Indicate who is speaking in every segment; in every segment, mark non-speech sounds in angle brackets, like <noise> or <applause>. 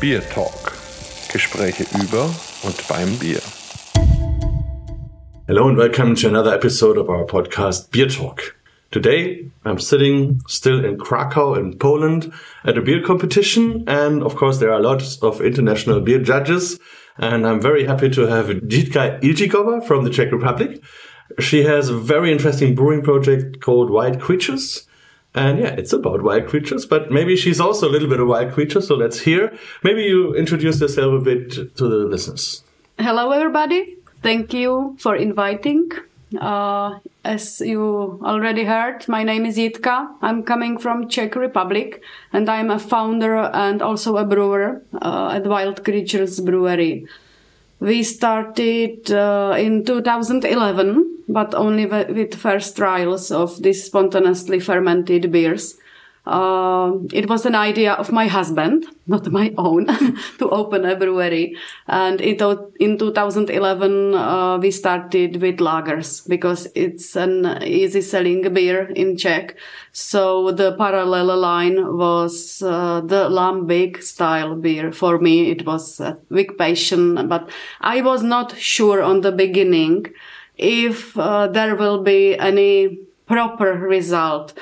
Speaker 1: Beer Talk. Gespräche über und beim Bier.
Speaker 2: Hello and welcome to another episode of our podcast Beer Talk. Today I'm sitting still in Krakow in Poland at a beer competition and of course there are lots of international beer judges and I'm very happy to have Jitka Ilčíková from the Czech Republic. She has a very interesting brewing project called Wild Creatures and yeah, it's about wild creatures, but maybe she's also a little bit of wild creature. So let's hear. Maybe you introduce yourself a bit to the listeners.
Speaker 3: Hello, everybody. Thank you for inviting. Uh, as you already heard, my name is Jitka. I'm coming from Czech Republic, and I'm a founder and also a brewer uh, at Wild Creatures Brewery. We started uh, in 2011, but only with first trials of these spontaneously fermented beers. Uh, it was an idea of my husband, not my own, <laughs> to open a brewery. And it, in 2011, uh, we started with lagers because it's an easy selling beer in Czech. So the parallel line was uh, the lambic style beer. For me, it was a big passion, but I was not sure on the beginning if uh, there will be any proper result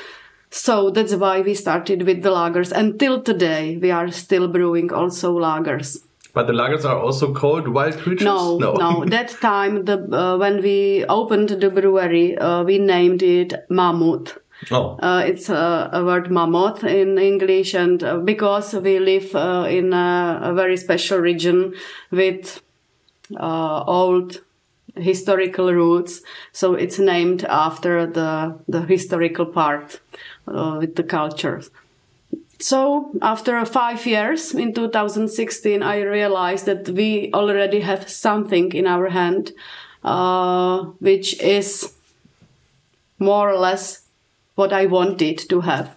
Speaker 3: so that's why we started with the lagers. Until today, we are still brewing also lagers.
Speaker 2: But the lagers are also called wild creatures.
Speaker 3: No, no. no. <laughs> that time, the uh, when we opened the brewery, uh, we named it Mammut. Oh. Uh, it's a, a, word mammoth in English, and uh, because we live uh, in a, a, very special region with uh, old historical roots, so it's named after the the historical part uh, with the culture. So after five years in 2016, I realized that we already have something in our hand, uh, which is more or less what I wanted to have.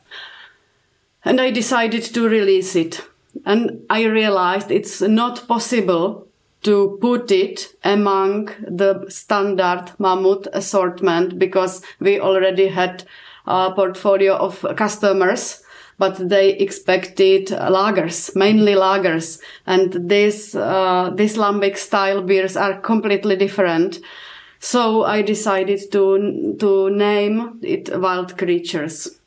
Speaker 3: And I decided to release it. And I realized it's not possible to put it among the standard mammut assortment because we already had a portfolio of customers but they expected lagers, mainly lagers. And these, uh, these lambic style beers are completely different. So I decided to, to name it wild creatures.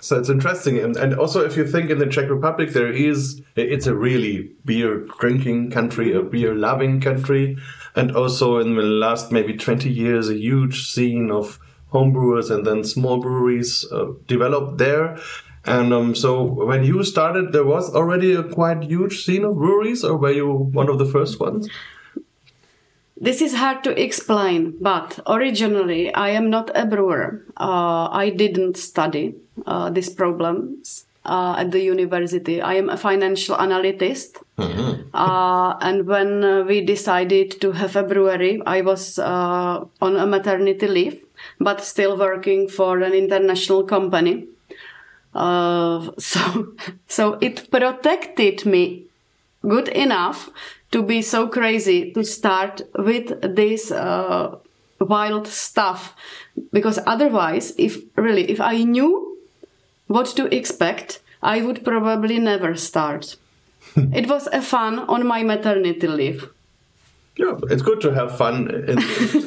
Speaker 2: So it's interesting. And, and also, if you think in the Czech Republic, there is, it's a really beer drinking country, a beer loving country. And also in the last maybe 20 years, a huge scene of homebrewers and then small breweries uh, developed there. And um, so when you started, there was already a quite huge scene of breweries, or were you one of the first ones?
Speaker 3: This is hard to explain, but originally I am not a brewer. Uh, I didn't study uh, these problems uh, at the university. I am a financial analyst. Mm-hmm. Uh, and when uh, we decided to have a brewery, I was uh, on a maternity leave but still working for an international company. Uh, <laughs> so, so it protected me good enough to be so crazy to start with this uh, wild stuff. Because otherwise if really if i knew what to expect i would probably never start. <laughs> It was a fun on my maternity leave
Speaker 2: yeah, it's good to have fun, in,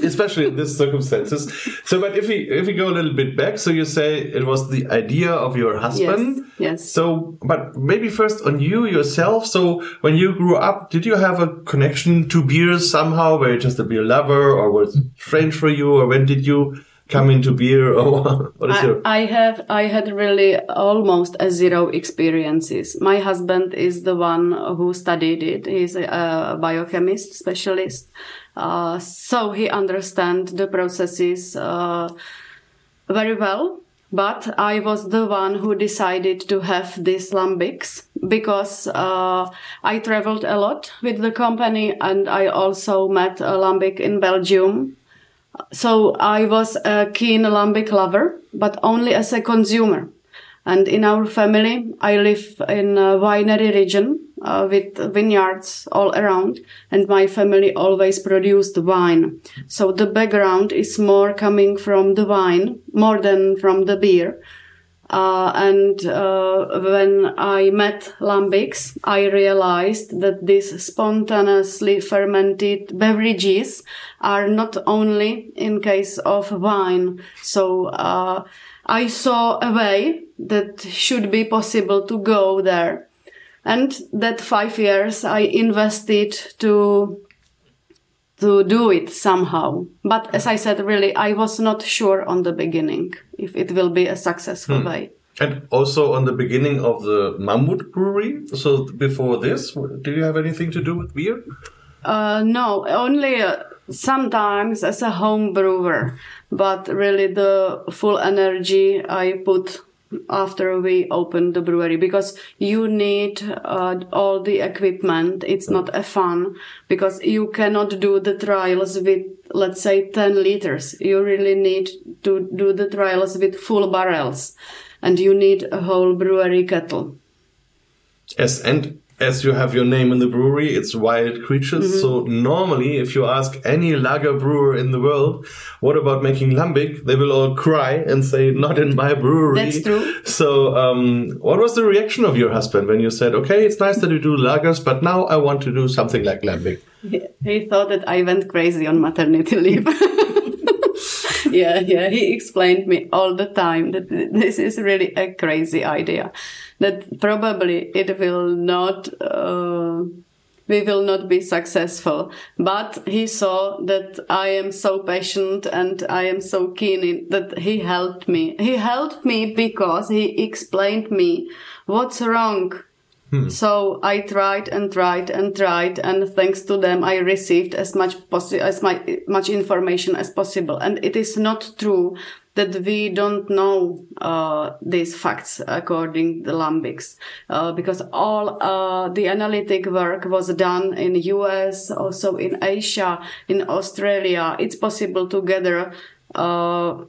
Speaker 2: especially in these circumstances. So, but if we if we go a little bit back, so you say it was the idea of your husband.
Speaker 3: Yes. yes.
Speaker 2: So, but maybe first on you yourself. So, when you grew up, did you have a connection to beers somehow? Were you just a beer lover, or was it strange for you, or when did you come into beer or <laughs> what is I, your
Speaker 3: I have I had really almost a zero experiences. My husband is the one who studied it. He's a, biochemist specialist. Uh, so he understands the processes uh, very well. But I was the one who decided to have these lambics because uh, I traveled a lot with the company and I also met a lambic in Belgium so I was a keen lambic lover, but only as a consumer. And in our family, I live in a winery region uh, with vineyards all around, and my family always produced wine. So the background is more coming from the wine more than from the beer. Uh, and uh, when I met lambics, I realized that these spontaneously fermented beverages are not only in case of wine. So uh, I saw a way that should be possible to go there. And that five years I invested to to do it somehow. But as I said, really, I was not sure on the beginning if it will be a successful hmm. way.
Speaker 2: And also on the beginning of the Mammut Brewery. So before this, do you have anything to do with beer?
Speaker 3: Uh, no, only uh, sometimes as a home brewer. But really, the full energy I put after we open the brewery because you need uh, all the equipment. It's not a fun because you cannot do the trials with let's say 10 liters. You really need to do the trials with full barrels and you need a whole brewery kettle.
Speaker 2: Yes and as you have your name in the brewery, it's wild creatures. Mm -hmm. So normally, if you ask any lager brewer in the world, what about making lambic? They will all cry and say, not in my brewery.
Speaker 3: That's true.
Speaker 2: So, um, what was the reaction of your husband when you said, okay, it's nice that you do lagers, but now I want to do something like lambic? <laughs>
Speaker 3: He thought that I went crazy on maternity leave. <laughs> <laughs> yeah, yeah. He explained me all the time that this is really a crazy idea that probably it will not uh, we will not be successful. But he saw that I am so patient and I am so keen in, that he helped me. He helped me because he explained me what's wrong. Hmm. So I tried and tried and tried, and thanks to them, I received as much possi- as my, much information as possible. And it is not true that we don't know uh, these facts according to Lambics, uh, because all uh, the analytic work was done in US, also in Asia, in Australia. It's possible to gather uh,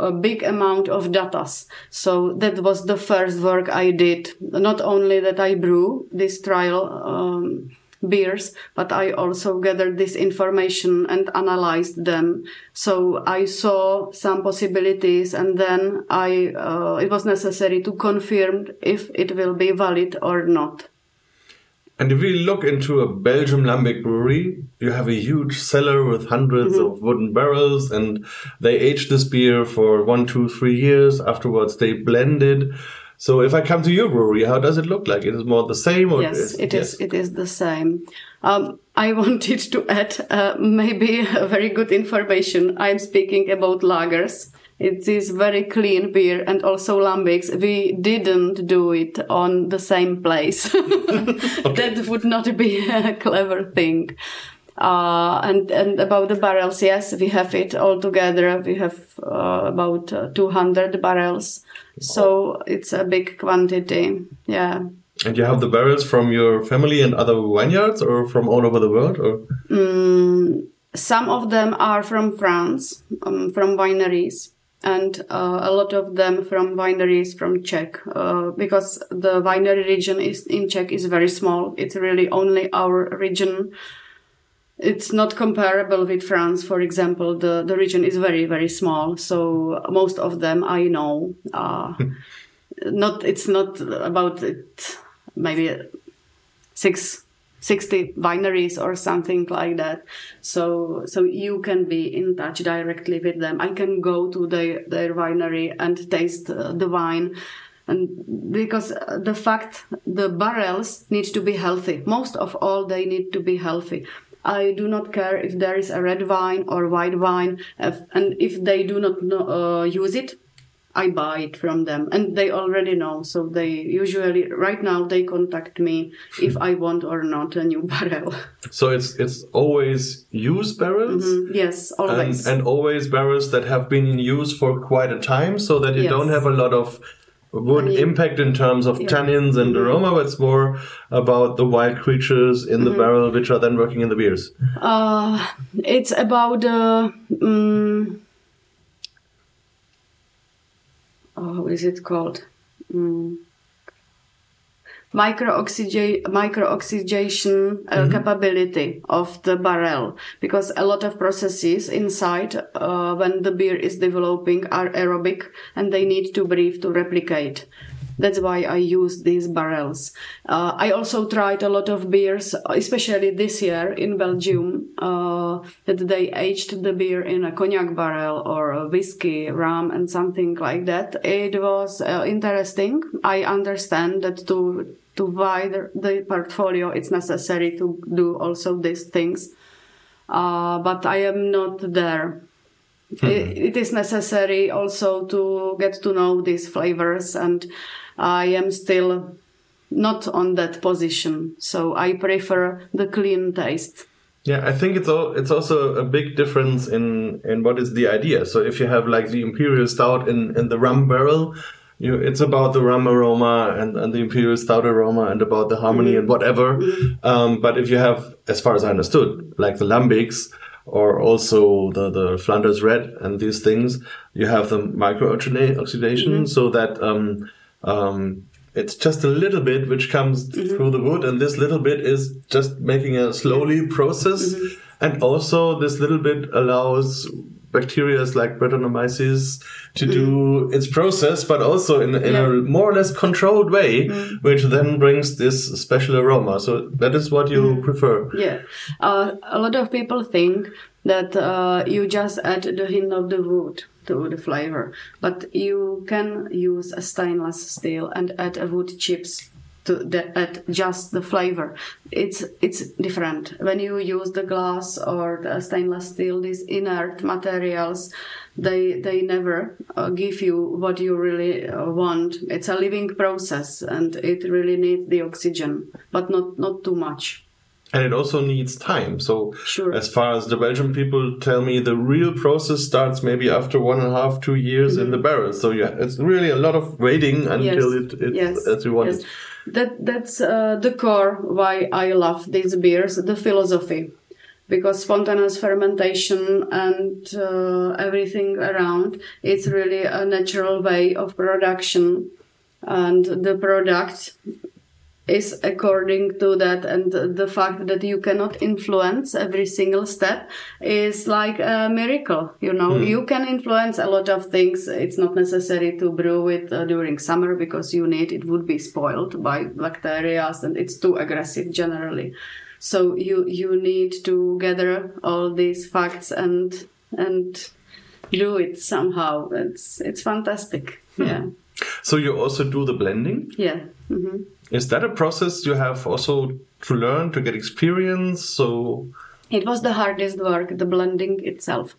Speaker 3: a big amount of data. So that was the first work I did. Not only that I brew this trial. Um, beers, but I also gathered this information and analyzed them. So I saw some possibilities and then I, uh, it was necessary to confirm if it will be valid or not.
Speaker 2: And if we look into a Belgium lambic brewery, you have a huge cellar with 100s mm -hmm. of wooden barrels, and they age this beer for one, two, three years. Afterwards, they blend it. So if I come to your brewery, how does it look like? It is more the same,
Speaker 3: or yes, is, it yes. is. It is the same. Um, I <laughs> wanted to add uh, maybe a very good information. I'm speaking about lagers. It is very clean beer and also lambics. We didn't do it on the same place. <laughs> that would not be a clever thing. Uh, and and about the barrels, yes, we have it all together. We have uh, about uh, 200 barrels, so it's a big quantity. Yeah.
Speaker 2: And you have the barrels from your family and other vineyards, or from all over the world, or?
Speaker 3: Mm, some of them are from France, um, from wineries, and uh, a lot of them from wineries from Czech, uh, because the winery region is in Czech is very small. It's really only our region it's not comparable with France, for example. The the region is very very small, so most of them I know. Uh, <laughs> not it's not about it. Maybe six 60 wineries or something like that. So, so you can be in touch directly with them. I can go to their, their winery and taste uh, the wine. And because the fact the barrels need to be healthy, most of all, they need to be healthy. I do not care if there is a red wine or white wine, and if they do not uh, use it, I buy it from them, and they already know. So they usually, right now, they contact me if I want or not a new <laughs> barrel.
Speaker 2: So it's it's always used barrels.
Speaker 3: Mm-hmm. Yes, always,
Speaker 2: and, and, always barrels that have been in use for quite a time, so that you yes. don't have a lot of would impact in terms of yeah. tannins and mm-hmm. aroma, but it's more about the wild creatures in the mm-hmm. barrel which are then working in the beers.
Speaker 3: Uh, it's about uh, um, oh, how is it called? Um, micro oxygenation uh, mm-hmm. capability of the barrel because a lot of processes inside uh, when the beer is developing are aerobic and they need to breathe to replicate that's why I use these barrels. Uh, I also tried a lot of beers, especially this year in Belgium, uh, that they aged the beer in a cognac barrel or a whiskey, rum, and something like that. It was uh, interesting. I understand that to to widen the portfolio, it's necessary to do also these things. Uh, but I am not there. Mm-hmm. It, it is necessary also to get to know these flavors and I am still not on that position. So I prefer the clean taste.
Speaker 2: Yeah, I think it's all, it's also a big difference in in what is the idea. So if you have like the imperial stout in in the rum barrel, you it's about the rum aroma and, and the imperial stout aroma and about the harmony mm-hmm. and whatever. Mm-hmm. Um, but if you have, as far as I understood, like the lambics or also the the Flanders red and these things, you have the micro oxidation, mm-hmm. so that um, um, it's just a little bit which comes mm-hmm. through the wood, and this little bit is just making a slowly process. Mm-hmm. And also, this little bit allows bacteria like Brettanomyces to mm. do mm-hmm. its process, but also in, in yeah. a more or less controlled way, mm. which then brings this special aroma. So that is what you mm. prefer.
Speaker 3: Yeah. Uh, a lot of people think that uh, you just add the hint of the wood to the flavor. But you can use a stainless steel and add a wood chips to the, add just the flavor. It's it's different when you use the glass or the stainless steel. These inert materials, they they never uh, give you what you really uh, want. It's a living process, and it really needs the oxygen, but not not too much
Speaker 2: and it also needs time. So,
Speaker 3: sure.
Speaker 2: as far as the Belgian people tell me, the real process starts maybe after one and a half, two years mm-hmm. in the mm-hmm. barrel. So, yeah, it's really a lot of waiting until yes. it, it yes. as you want yes. it.
Speaker 3: That that's uh, the core why I love these beers. The philosophy, because spontaneous fermentation and uh, everything around, it's really a natural way of production, and the product is according to that and the fact that you cannot influence every single step is like a miracle you know? Mm. you can influence a lot of things. It's not necessary to brew it uh, during summer because you need it would be spoiled by bacteria and it's too aggressive generally. So you you need to gather all these facts and and do it somehow. It's it's fantastic. Mm. yeah.
Speaker 2: So you also do the blending?
Speaker 3: Yeah. Mm-hmm.
Speaker 2: Is that a process you have also to learn to get experience? So
Speaker 3: it was the hardest work, the blending itself.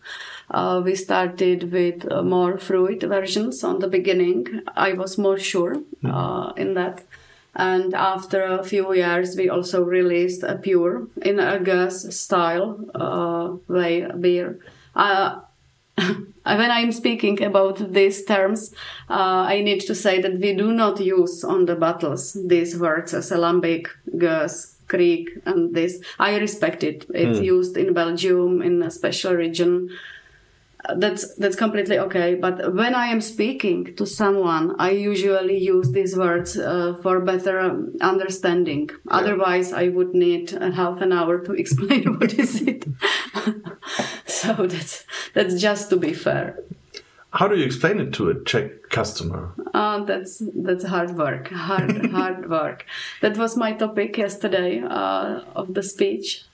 Speaker 3: Uh, we started with uh, more fruit versions on the beginning. I was more sure hmm. uh, in that. And after a few years, we also released a pure in a gueuze style uh, way beer. <laughs> When I'm speaking about these terms, uh, I need to say that we do not use on the bottles these words as alembic, gueuze, kriek, and this. I respect it. It's mm. used in Belgium in a special region that's that's completely okay. But when i am speaking to someone i usually use these words uh, for better um, understanding. Yeah. otherwise i would need a half an hour to <laughs> explain what is it. <laughs> So that's that's just to be fair.
Speaker 2: How do you explain it to a czech customer?
Speaker 3: Uh, that's that's hard work. Hard <laughs> hard work. That was my topic yesterday uh, of the speech.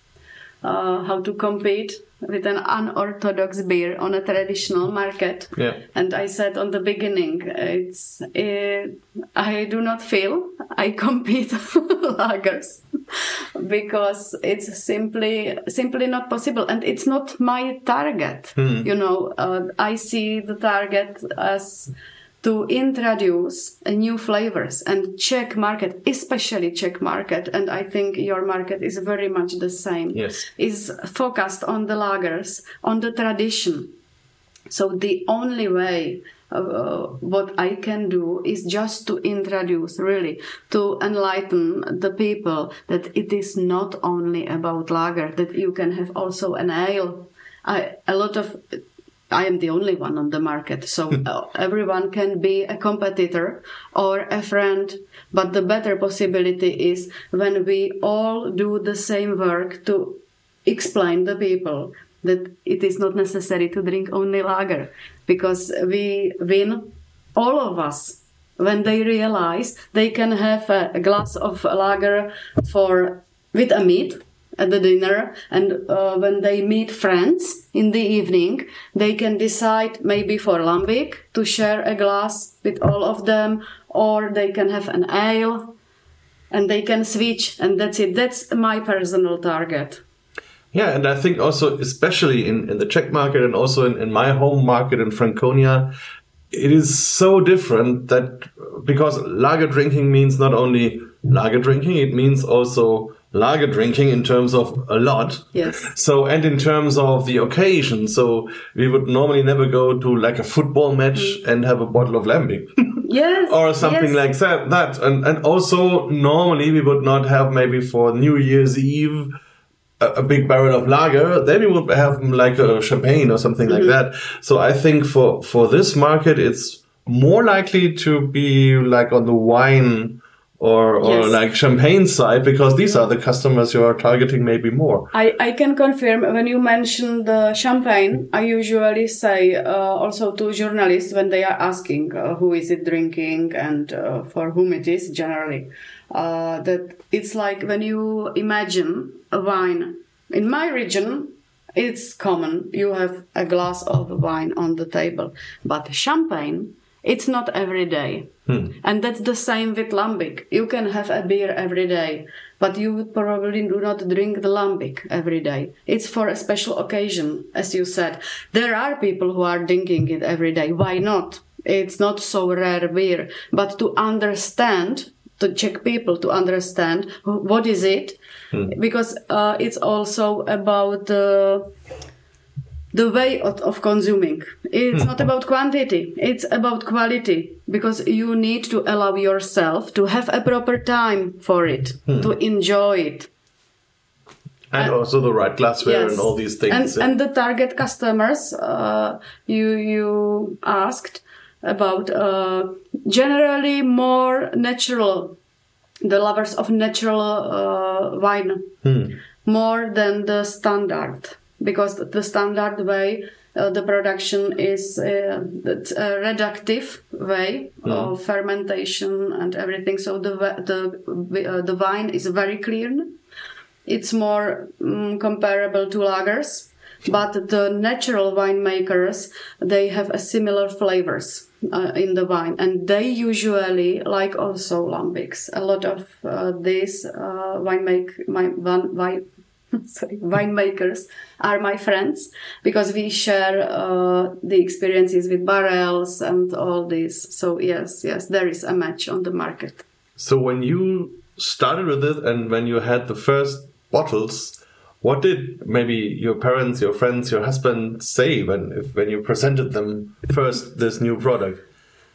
Speaker 3: Uh, how to compete with an unorthodox beer on a traditional market.
Speaker 2: Yeah.
Speaker 3: And I said on the beginning, it's it, I do not feel I <laughs> compete lagers because it's simply simply not possible, and it's not my target. Mm. You know, uh, I see the target as to introduce new flavors and Czech market, especially Czech market, and I think your market is very much the same.
Speaker 2: Yes,
Speaker 3: is focused on the lagers, on the tradition. So the only way uh, what I can do is just to introduce, really, to enlighten the people that it is not only about lager, that you can have also an ale. I, a lot of I am the only one on the market. So uh, everyone can be a competitor or a friend. But the better possibility is when we all do the same work to explain the people that it is not necessary to drink only lager because we win all of us when they realize they can have a, glass of lager for with a meat at the dinner and uh, when they meet friends in the evening they can decide maybe for lambic to share a glass with all of them or they can have an ale and they can switch and that's it. That's my personal target.
Speaker 2: Yeah, and I think also, especially in, in the Czech market and also in, in my home market in Franconia, it is so different that because lager drinking means not only lager drinking, it means also lager drinking in terms of a lot.
Speaker 3: Yes.
Speaker 2: So, and in terms of the occasion. So, we would normally never go to like a football match mm. and have a bottle of lambic. <laughs>
Speaker 3: yes.
Speaker 2: or something yes. like that. That. And, and also, normally we would not have maybe for New Year's Eve a, big barrel of lager, then we would have like a champagne or something mm-hmm. like that. So I think for for this market, it's more likely to be like on the wine or, or yes. like champagne side because these are the customers you are targeting maybe more.
Speaker 3: I, I can confirm when you mention the champagne, I usually say uh, also to journalists when they are asking uh, who is it drinking and uh, for whom it is generally uh, that it's like when you imagine a wine. In my region, it's common. You have a glass of wine on the table, but champagne, it's not every day. Hmm. And that's the same with lambic. You can have a beer every day, but you would probably do not drink the lambic every day. It's for a special occasion, as you said. There are people who are drinking it every day. Why not? It's not so rare beer, but to understand to Czech people to understand what is it, hmm. because uh, it's also about uh, the way of, of consuming. It's hmm. not about quantity; it's about quality. Because you need to allow yourself to have a proper time for it, hmm. to enjoy it.
Speaker 2: And, and, also the right glassware yes. and all these things.
Speaker 3: And, and the target customers uh, you you asked about uh, generally more natural the lovers of natural uh, wine hmm. more than the standard because the standard way uh, the production is uh, a reductive way hmm. of fermentation and everything. So the the uh, the wine is very clean. It's more um, comparable to lagers but the natural winemakers they have a similar flavors uh, in the wine. And they usually like also lambics a lot of uh, these uh, wine wine, <laughs> wine sorry winemakers are my friends because we share uh, the experiences with barrels and all this so yes yes there is a match on the market
Speaker 2: so when you started with it and when you had the first bottles what did maybe your parents, your friends, your husband say when when you presented them first this new product?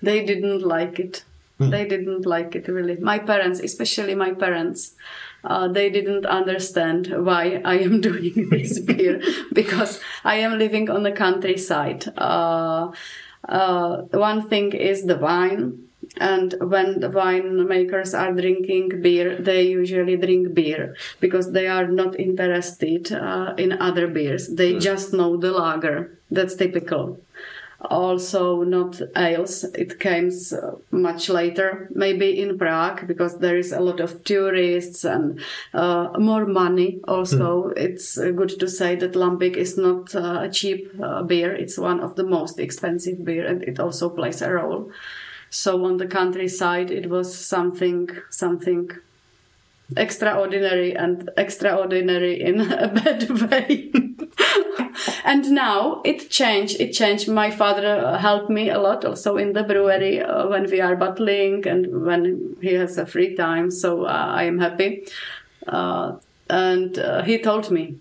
Speaker 3: They didn't like it. Hmm. They didn't like it really. My parents, especially my parents, uh, they didn't understand why I am <laughs> doing this beer because I am living on the countryside. Uh, uh, one thing is the wine and when the winemakers are drinking beer they usually drink beer because they are not interested uh, in other beers they mm. just know the lager that's typical also not ales it uh, much later maybe in prague because there is a lot of tourists and uh, more money also mm. it's uh, good to say that lambic is not uh, a cheap uh, beer it's one of the most expensive beer and it also plays a role so on the countryside, it was something, something extraordinary and extraordinary in <laughs> a bad way. And now it changed. It changed. My father helped me a lot also in the brewery uh, when we are bottling and when he has a free time. So uh, I am happy. Uh, and uh, he told me,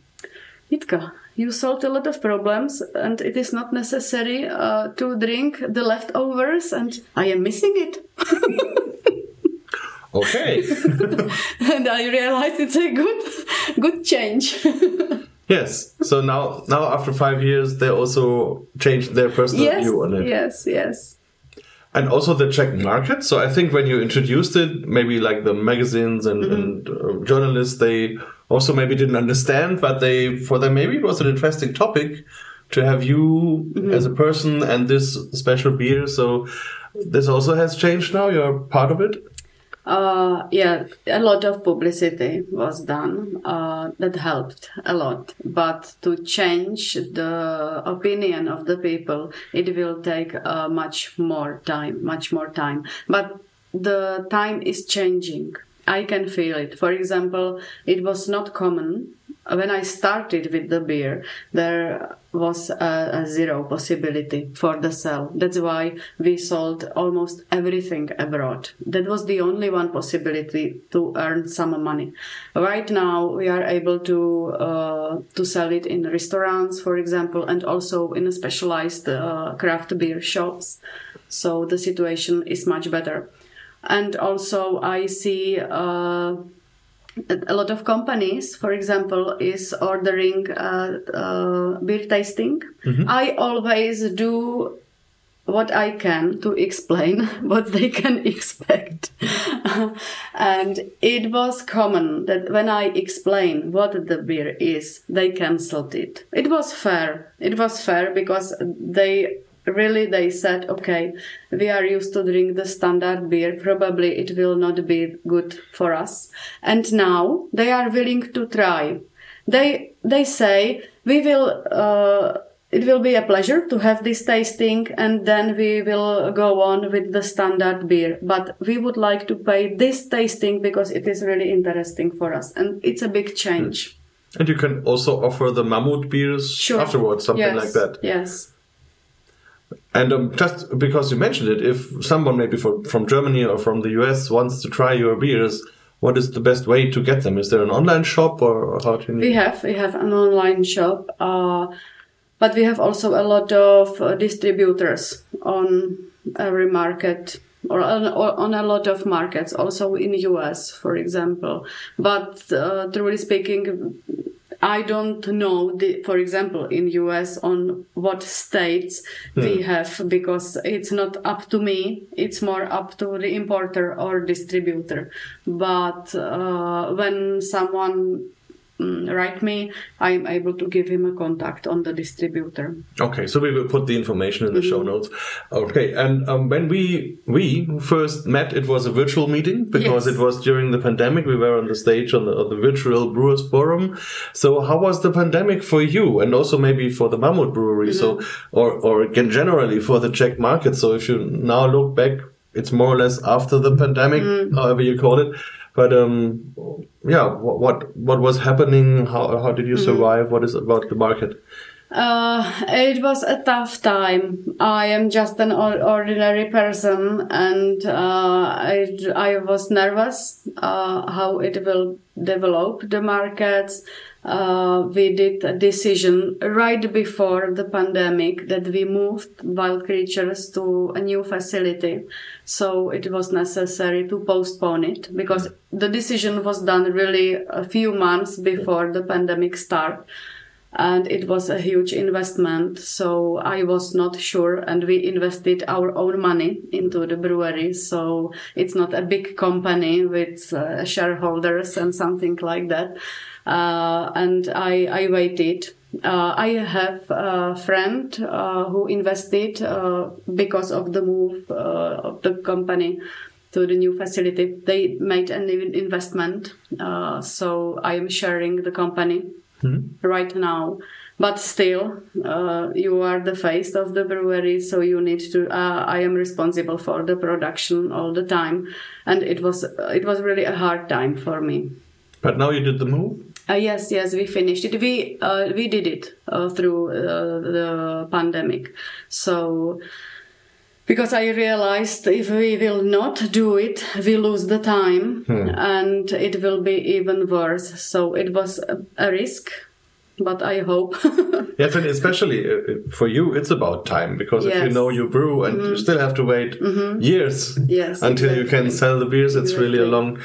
Speaker 3: Jitka, you solved a lot of problems and it is not necessary uh, to drink the leftovers and i am missing it <laughs>
Speaker 2: okay <laughs>
Speaker 3: and i realized it's a good good change <laughs>
Speaker 2: Yes. So now, now after five years, they also changed their personal
Speaker 3: yes,
Speaker 2: view on it.
Speaker 3: Yes, yes.
Speaker 2: And also the Czech market. So I think when you introduced it, maybe like the magazines and, mm-hmm. and uh, journalists, they also maybe didn't understand, but they, for them, maybe it was an interesting topic to have you mm-hmm. as a person and this special beer. So this also has changed now. You're part of it.
Speaker 3: Uh, yeah, a lot of publicity was done. Uh, that helped a lot. But to change the opinion of the people, it will take uh, much more time, much more time. But the time is changing. I can feel it. For example, it was not common when I started with the beer, there was a, a, zero possibility for the sell. That's why we sold almost everything abroad. That was the only one possibility to earn some money. Right now, we are able to uh, to sell it in restaurants, for example, and also in a specialized uh, craft beer shops. So the situation is much better. And also, I see. Uh, a lot of companies, for example, is ordering uh, uh, beer tasting. Mm-hmm. I always do what I can to explain <laughs> what they can <laughs> expect. <laughs> and it was common that when I explain what the beer is, they cancelled it. It was fair. It was fair because they really they said okay we are used to drink the standard beer. Probably it will not be good for us. And now they are willing to try. They they say we will uh, it will be a pleasure to have this tasting and then we will go on with the standard beer. But we would like to pay this tasting because it is really interesting for us and it's a big change.
Speaker 2: And you can also offer the mammut beers sure. afterwards something
Speaker 3: yes.
Speaker 2: like that.
Speaker 3: Yes
Speaker 2: and um, just because you mentioned it, if someone maybe for, from Germany or from the US wants to try your beers, what is the best way to get them? Is there an online shop or how can you?
Speaker 3: We have we have an online shop, uh, but we have also a lot of uh, distributors on every market or on, or on, a lot of markets, also in US, for example. But uh, truly speaking, I don't know, the, for example, in US on what states we hmm. have because it's not up to me. It's more up to the importer or distributor. But uh, when someone write me, I'm able to give him a contact on the distributor.
Speaker 2: Okay, so we will put the information in the mm-hmm. show notes. Okay, and um, when we we first met, it was a virtual meeting because yes. it was during the pandemic. We were on the stage on the, on the virtual Brewers Forum. So how was the pandemic for you, and also maybe for the Mammut Brewery? Mm-hmm. So or or again generally for the Czech market. So if you now look back, it's more or less after the pandemic, mm. however you call it. But um, yeah, what, what, what was happening? How how did you mm-hmm. survive? What is about the market?
Speaker 3: Uh, it was a tough time. I am just an ordinary person, and uh, I, I was nervous uh, how it will develop the markets. Uh, we did a decision right before the pandemic that we moved wild creatures to a new facility. So it was necessary to postpone it because the decision was done really a few months before the pandemic started and it was a huge investment. So i was not sure and we invested our own money into the brewery. So it's not a big company with uh, shareholders and something like that. Uh, and i i waited. Uh, I have a friend uh, who invested uh, because of the move uh, of the company to the new facility. They made an investment, so I am sharing the company mm-hmm. right now. But still uh, you are the face of the brewery so you need to uh, i am responsible for the production all the time. And it was it was really a hard time for me.
Speaker 2: But now you did the move?
Speaker 3: Uh, yes yes we finished it. We uh, we did it uh, through uh, the pandemic. So because I realized if we will not do it, we lose the time hmm. and it will be even worse. So it was a, a risk, but I hope <laughs>
Speaker 2: yes, and especially uh, uh, for you, it's about time because yes. if you know you brew and mm -hmm. you still have to wait mm -hmm. years
Speaker 3: yes,
Speaker 2: until exactly. you can sell the beers, it's exactly. really a long.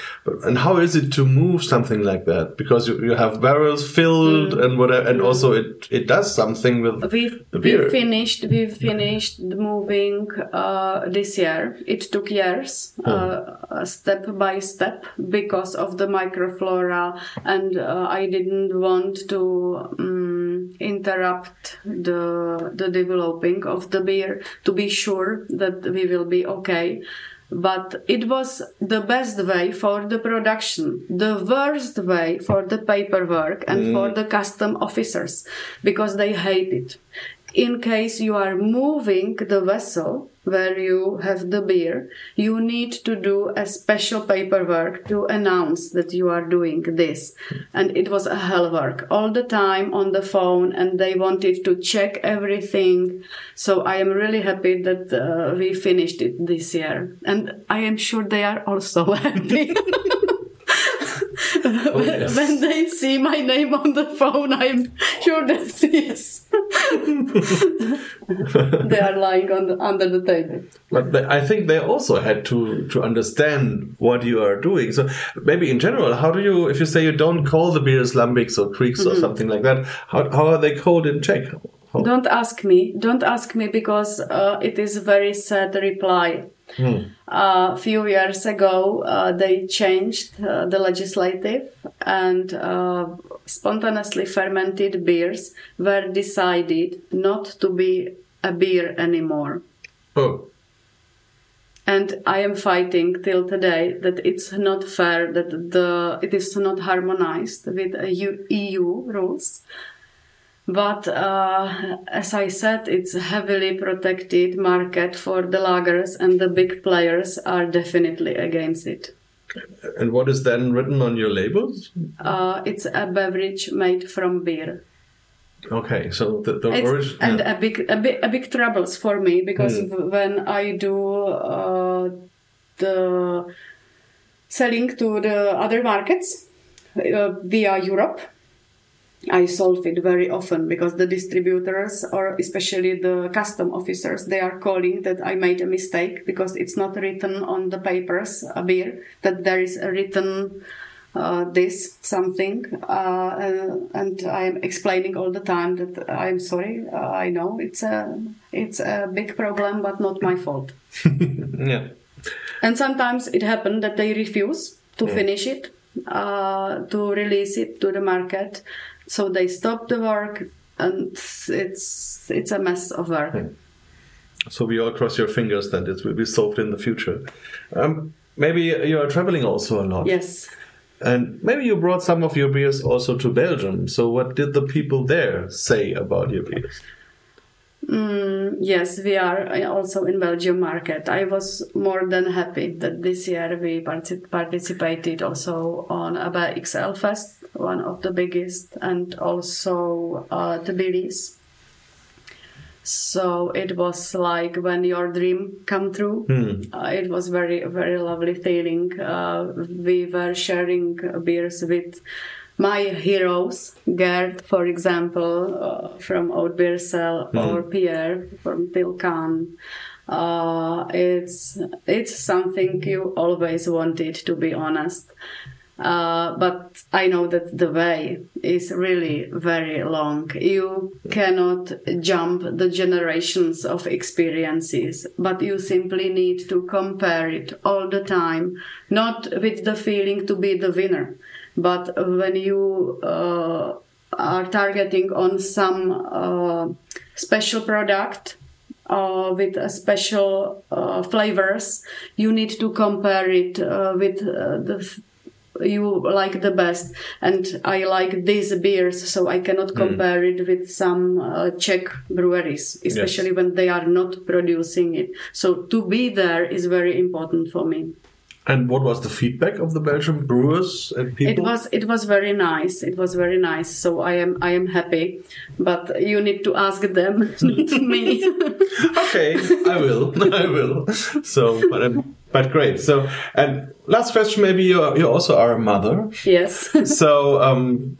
Speaker 2: And how is it to move something like that? Because you, you have barrels filled mm. and whatever, and also it it does something with
Speaker 3: we
Speaker 2: the beer.
Speaker 3: We finished. We finished moving uh, this year. It took years, hmm. uh, step by step, because of the microflora, and uh, I didn't want to. Um, interrupt the the developing of the beer to be sure that we will be okay but it was the best way for the production the worst way for the paperwork and mm. for the custom officers because they hate it in case you are moving the vessel where you have the beer, you need to do a special paperwork to announce that you are doing this. And it was a hell work all the time on the phone, and they wanted to check everything. So I am really happy that uh, we finished it this year. And I am sure they are also <laughs> happy. <laughs> <laughs> oh, yes. when they see my name on the phone, I'm sure that yes, <laughs> they are lying on the, under the table.
Speaker 2: But I think they also had to to understand what you are doing. So maybe in general, how do you, if you say you don't call the beers lambics or krieks mm -hmm. or something like that, how how are they called in Czech? How?
Speaker 3: Don't ask me. Don't ask me because uh, it is very sad reply Hmm. A few years ago, uh, they changed uh, the legislative and uh, spontaneously fermented beers were decided not to be a beer anymore.
Speaker 2: Oh.
Speaker 3: And I am fighting till today that it's not fair that the it is not harmonized with EU rules but uh, as I said, it's a heavily protected market for the lagers, and the big players are definitely against it.
Speaker 2: And what is then written on your labels?
Speaker 3: Uh, it's a beverage made from beer.
Speaker 2: Okay, so the, the
Speaker 3: origin, and yeah. a big a big a big troubles for me because mm. when I do uh, the selling to the other markets uh, via Europe, I solve it very often because the distributors or especially the custom officers they are calling that I made a mistake because it's not written on the papers a beer that there is a written uh, this something uh, and I am explaining all the time that I'm sorry uh, I know it's a it's a big problem but not my fault <laughs>
Speaker 2: yeah
Speaker 3: and sometimes it happened that they refuse to yeah. finish it uh, to release it to the market so they stop the work, and it's it's a mess of work. Hmm.
Speaker 2: So we all cross your fingers that it will be solved in the future. Um, maybe you are traveling also a lot.
Speaker 3: Yes.
Speaker 2: And maybe you brought some of your beers also to Belgium. So what did the people there say about your beers?
Speaker 3: Mm, yes, we are also in Belgium market. I was more than happy that this year we participated also on ABA XL Fest one of the biggest, and also uh, Tbilisi. So it was like when your dream come true.
Speaker 2: Hmm.
Speaker 3: Uh, it was very very lovely feeling. Uh, we were sharing beers with my heroes, Gert, for example, uh, from Oud Beersel, hmm. or Pierre from Tilquin. Uh, it's it's something you always wanted, to be honest. Uh, but I know that the way is really very long. You cannot jump the generations of experiences, but you simply need to compare it all the time, not with the feeling to be the winner, but when you uh, are targeting on some uh, special product uh, with uh, special uh, flavors, you need to compare it uh, with uh, the you like the best and i like these beers so i cannot hmm. compare mm. it with some uh, czech breweries especially yes. when they are not producing it so to be there is very important for me
Speaker 2: and what was the feedback of the Belgian brewers and people?
Speaker 3: It was it was very nice. It was very nice. So I am I am happy, but you need to ask them, <laughs> not me. <laughs>
Speaker 2: okay, I will. <laughs> I will. So, but um, but great. So, and last question, maybe you you also are a mother.
Speaker 3: Yes. <laughs>
Speaker 2: so, um,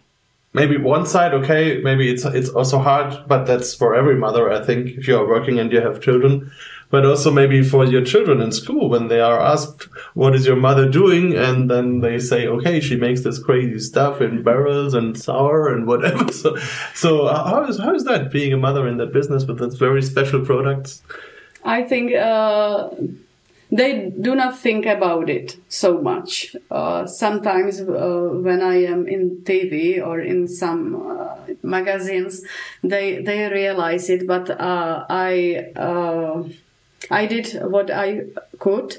Speaker 2: maybe one side, okay, maybe it's it's also hard, but that's for every mother, I think, if you are working and you have children. But also maybe for your children in school when they are asked, "What is your mother doing?" and then they say, "Okay, she makes this crazy stuff in barrels and sour and whatever." <laughs> So, so how is how is that being a mother in that business with those very special products?
Speaker 3: I think. Uh they do not think about it so much. Uh, sometimes uh, when I am in TV or in some uh, magazines, they they realize it. But uh, I uh, I did what I could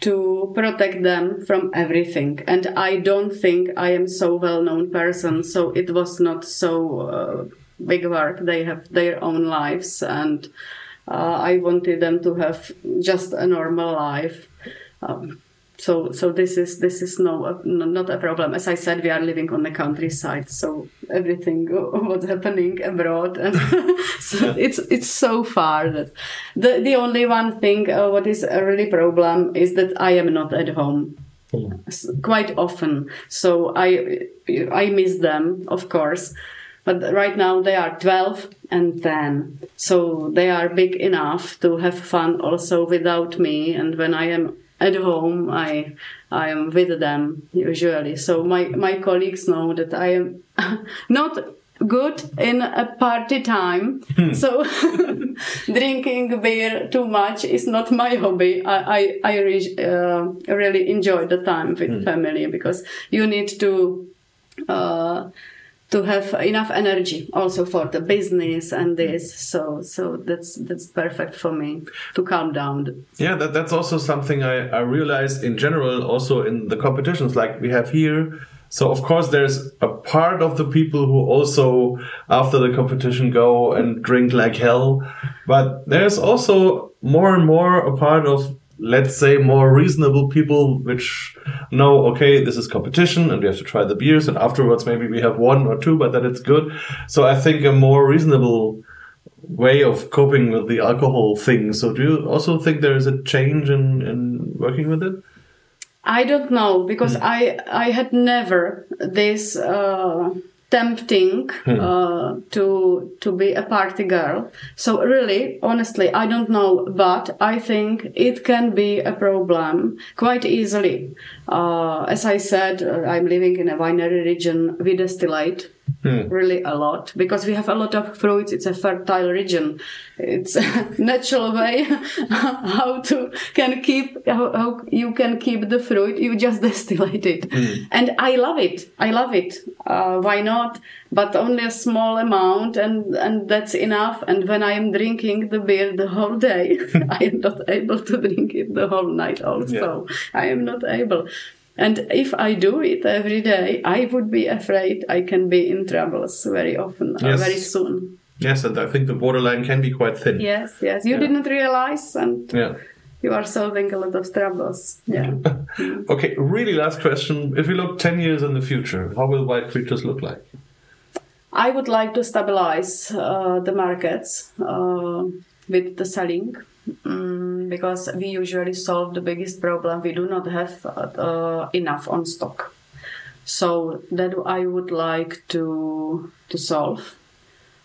Speaker 3: to protect them from everything, and I don't think I am so well known person. So it was not so uh, big work. They have their own lives and I wanted them to have just a normal life. Um, so so this is this is no uh, not a problem. As i said we are living on the countryside so everything <laughs> what's happening abroad. And <laughs> so it's it's so far that the the only one thing uh, what is a really problem is that i am not at home. Mm. quite often. So i i miss them of course but right now they are 12 and 10 so they are big enough to have fun also without me. And when i am at home i i am with them usually. So my my colleagues know that i am <laughs> not good in a party time. Hmm. so <laughs> drinking beer too much is not my hobby. I i, I re- uh, really enjoy the time with hmm. family because you need to uh, to have enough energy also for the business and this. So so that's that's perfect for me to calm down.
Speaker 2: Yeah that, that's also something I, I realized in general also in the competitions like we have here. So of course there's a part of the people who also after the competition go and drink like hell. But there's also more and more a part of let's say more reasonable people which know okay this is competition and we have to try the beers and afterwards maybe we have one or two but that it's good. So i think a more reasonable way of coping with the alcohol thing. So do you also think there is a change in in working with it?
Speaker 3: I don't know because mm. i i had never this uh tempting hmm. uh, to to be a party girl. So really, honestly, I don't know, but I think it can be a problem quite easily. Uh, as I said, uh, I'm living in a winery region. We distillate Hmm. Really a lot because we have a lot of fruits. It's a fertile region. It's <laughs> a natural way <laughs> how to can keep how, how, you can keep the fruit. You just <laughs> distillate it, hmm. and I love it. I love it. Uh, why not? But only a small amount, and and that's enough. And when I am drinking the beer the whole day, I am not able to drink it the whole night. Also, yeah. I am not able. And if I do it every day, I would be afraid I can be in troubles very often, yes. very soon.
Speaker 2: Yes, and I think the borderline can be quite thin.
Speaker 3: Yes, yes. You yeah. didn't realize, and yeah. you are solving a lot of troubles. Yeah. <laughs>
Speaker 2: okay, really last question. If we look 10 years in the future, how will Wild Creatures look like?
Speaker 3: I would like to stabilize uh, the markets uh, with the selling Mm, because we usually solve the biggest problem. We do not have uh, enough on stock. So that I would like to to solve.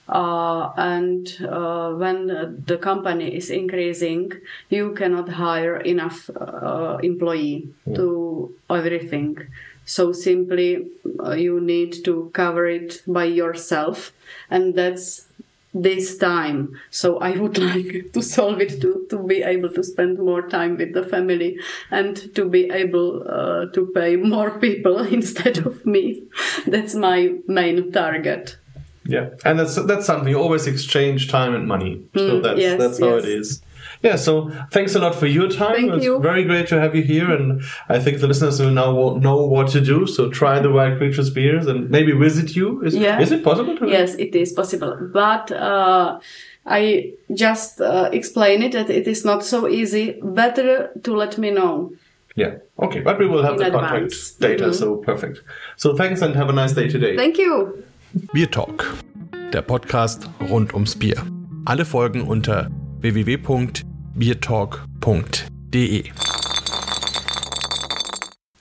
Speaker 3: Uh, and uh, when the company is increasing, you cannot hire enough uh, employee mm. to everything. So simply, uh, you need to cover it by yourself, and that's this time. So I would <laughs> like to solve it to, to be able to spend more time with the family and to be able uh, to pay more people <laughs> instead of me. That's my main target.
Speaker 2: Yeah, and that's that's something you always exchange time and money. So mm, that's yes, that's how yes. it is. Yeah, so thanks a lot for your time.
Speaker 3: Thank
Speaker 2: it's
Speaker 3: you.
Speaker 2: very great to have you here, and I think the listeners will now know what to do. So try the Wild Creatures beers and maybe visit you. Is, yeah. is it possible? To
Speaker 3: yes, it is possible. But uh, I just uh, explain it that it is not so easy. Better to let me know.
Speaker 2: Yeah. Okay. But we will have In the advance. contact data. Mm -hmm. So perfect. So thanks and have a nice day today.
Speaker 3: Thank you.
Speaker 2: Beer Talk, der Podcast rund ums Bier. Alle Folgen unter www biertalk.de.